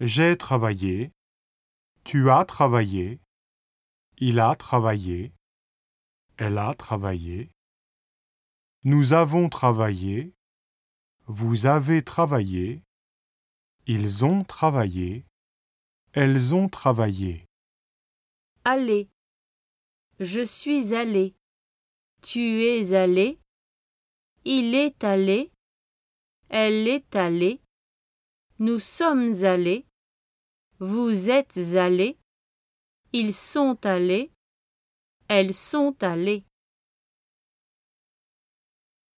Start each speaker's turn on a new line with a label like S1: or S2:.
S1: J'ai travaillé. Tu as travaillé. Il a travaillé. Elle a travaillé. Nous avons travaillé. Vous avez travaillé. Ils ont travaillé. Elles ont travaillé.
S2: Aller. Je suis allé. Tu es allé. Il est allé. Elle est allée. Nous sommes allés. Vous êtes allés. Ils sont allés. Elles sont allées.